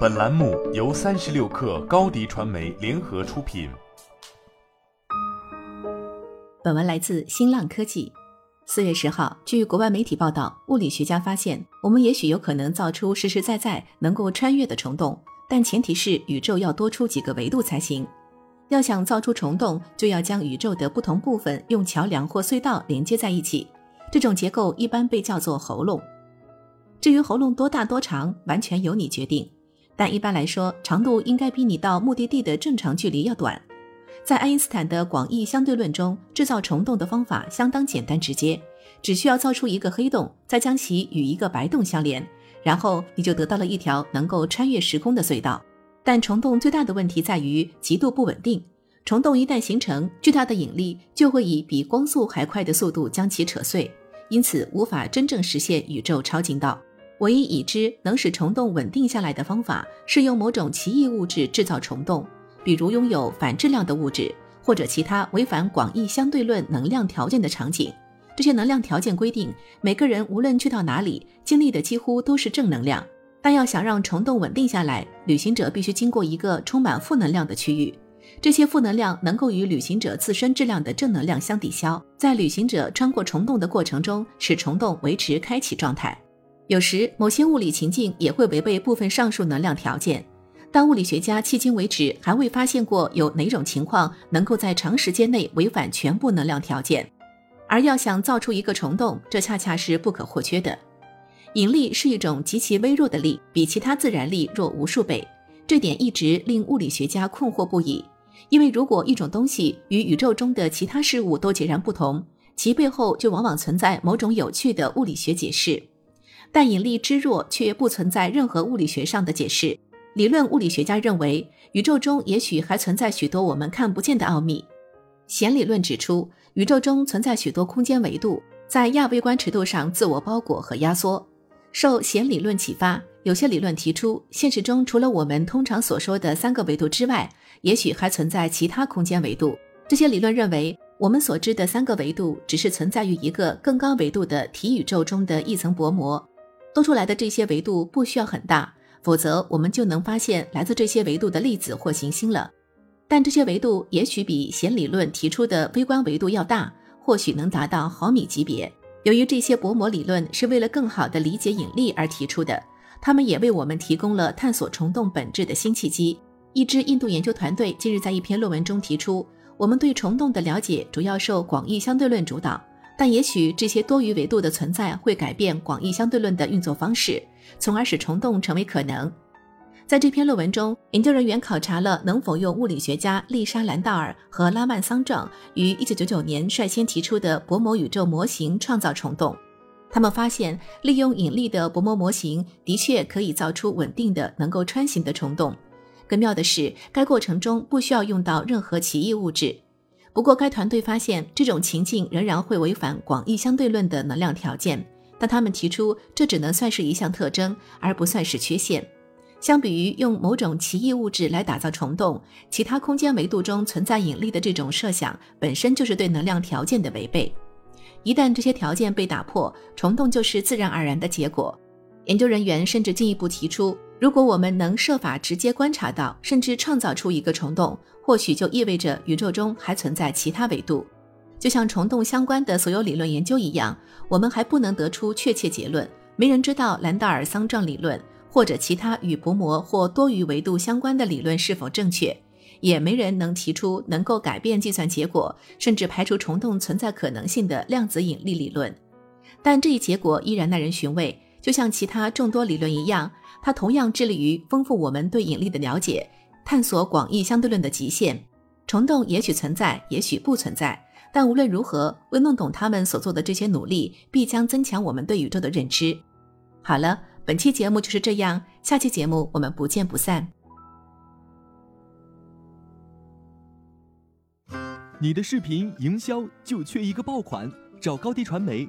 本栏目由三十六氪高低传媒联合出品。本文来自新浪科技。四月十号，据国外媒体报道，物理学家发现，我们也许有可能造出实实在在能够穿越的虫洞，但前提是宇宙要多出几个维度才行。要想造出虫洞，就要将宇宙的不同部分用桥梁或隧道连接在一起，这种结构一般被叫做喉咙。至于喉咙多大多长，完全由你决定。但一般来说，长度应该比你到目的地的正常距离要短。在爱因斯坦的广义相对论中，制造虫洞的方法相当简单直接，只需要造出一个黑洞，再将其与一个白洞相连，然后你就得到了一条能够穿越时空的隧道。但虫洞最大的问题在于极度不稳定，虫洞一旦形成，巨大的引力就会以比光速还快的速度将其扯碎，因此无法真正实现宇宙超近道。唯一已知能使虫洞稳定下来的方法是用某种奇异物质制造虫洞，比如拥有反质量的物质或者其他违反广义相对论能量条件的场景。这些能量条件规定，每个人无论去到哪里，经历的几乎都是正能量。但要想让虫洞稳定下来，旅行者必须经过一个充满负能量的区域，这些负能量能够与旅行者自身质量的正能量相抵消，在旅行者穿过虫洞的过程中，使虫洞维持开启状态。有时，某些物理情境也会违背部分上述能量条件，但物理学家迄今为止还未发现过有哪种情况能够在长时间内违反全部能量条件。而要想造出一个虫洞，这恰恰是不可或缺的。引力是一种极其微弱的力，比其他自然力弱无数倍，这点一直令物理学家困惑不已。因为如果一种东西与宇宙中的其他事物都截然不同，其背后就往往存在某种有趣的物理学解释。但引力之弱却不存在任何物理学上的解释。理论物理学家认为，宇宙中也许还存在许多我们看不见的奥秘。弦理论指出，宇宙中存在许多空间维度，在亚微观尺度上自我包裹和压缩。受弦理论启发，有些理论提出，现实中除了我们通常所说的三个维度之外，也许还存在其他空间维度。这些理论认为，我们所知的三个维度只是存在于一个更高维度的体宇宙中的一层薄膜。多出来的这些维度不需要很大，否则我们就能发现来自这些维度的粒子或行星了。但这些维度也许比弦理论提出的微观维度要大，或许能达到毫米级别。由于这些薄膜理论是为了更好地理解引力而提出的，它们也为我们提供了探索虫洞本质的新契机。一支印度研究团队近日在一篇论文中提出，我们对虫洞的了解主要受广义相对论主导。但也许这些多余维度的存在会改变广义相对论的运作方式，从而使虫洞成为可能。在这篇论文中，研究人员考察了能否用物理学家丽莎·兰道尔和拉曼·桑壮于1999年率先提出的薄膜宇宙模型创造虫洞。他们发现，利用引力的薄膜模型的确可以造出稳定的、能够穿行的虫洞。更妙的是，该过程中不需要用到任何奇异物质。不过，该团队发现这种情境仍然会违反广义相对论的能量条件，但他们提出这只能算是一项特征，而不算是缺陷。相比于用某种奇异物质来打造虫洞，其他空间维度中存在引力的这种设想本身就是对能量条件的违背。一旦这些条件被打破，虫洞就是自然而然的结果。研究人员甚至进一步提出。如果我们能设法直接观察到，甚至创造出一个虫洞，或许就意味着宇宙中还存在其他维度。就像虫洞相关的所有理论研究一样，我们还不能得出确切结论。没人知道兰道尔桑状理论或者其他与薄膜或多余维度相关的理论是否正确，也没人能提出能够改变计算结果，甚至排除虫洞存在可能性的量子引力理论。但这一结果依然耐人寻味，就像其他众多理论一样。它同样致力于丰富我们对引力的了解，探索广义相对论的极限。虫洞也许存在，也许不存在，但无论如何，为弄懂他们所做的这些努力，必将增强我们对宇宙的认知。好了，本期节目就是这样，下期节目我们不见不散。你的视频营销就缺一个爆款，找高低传媒，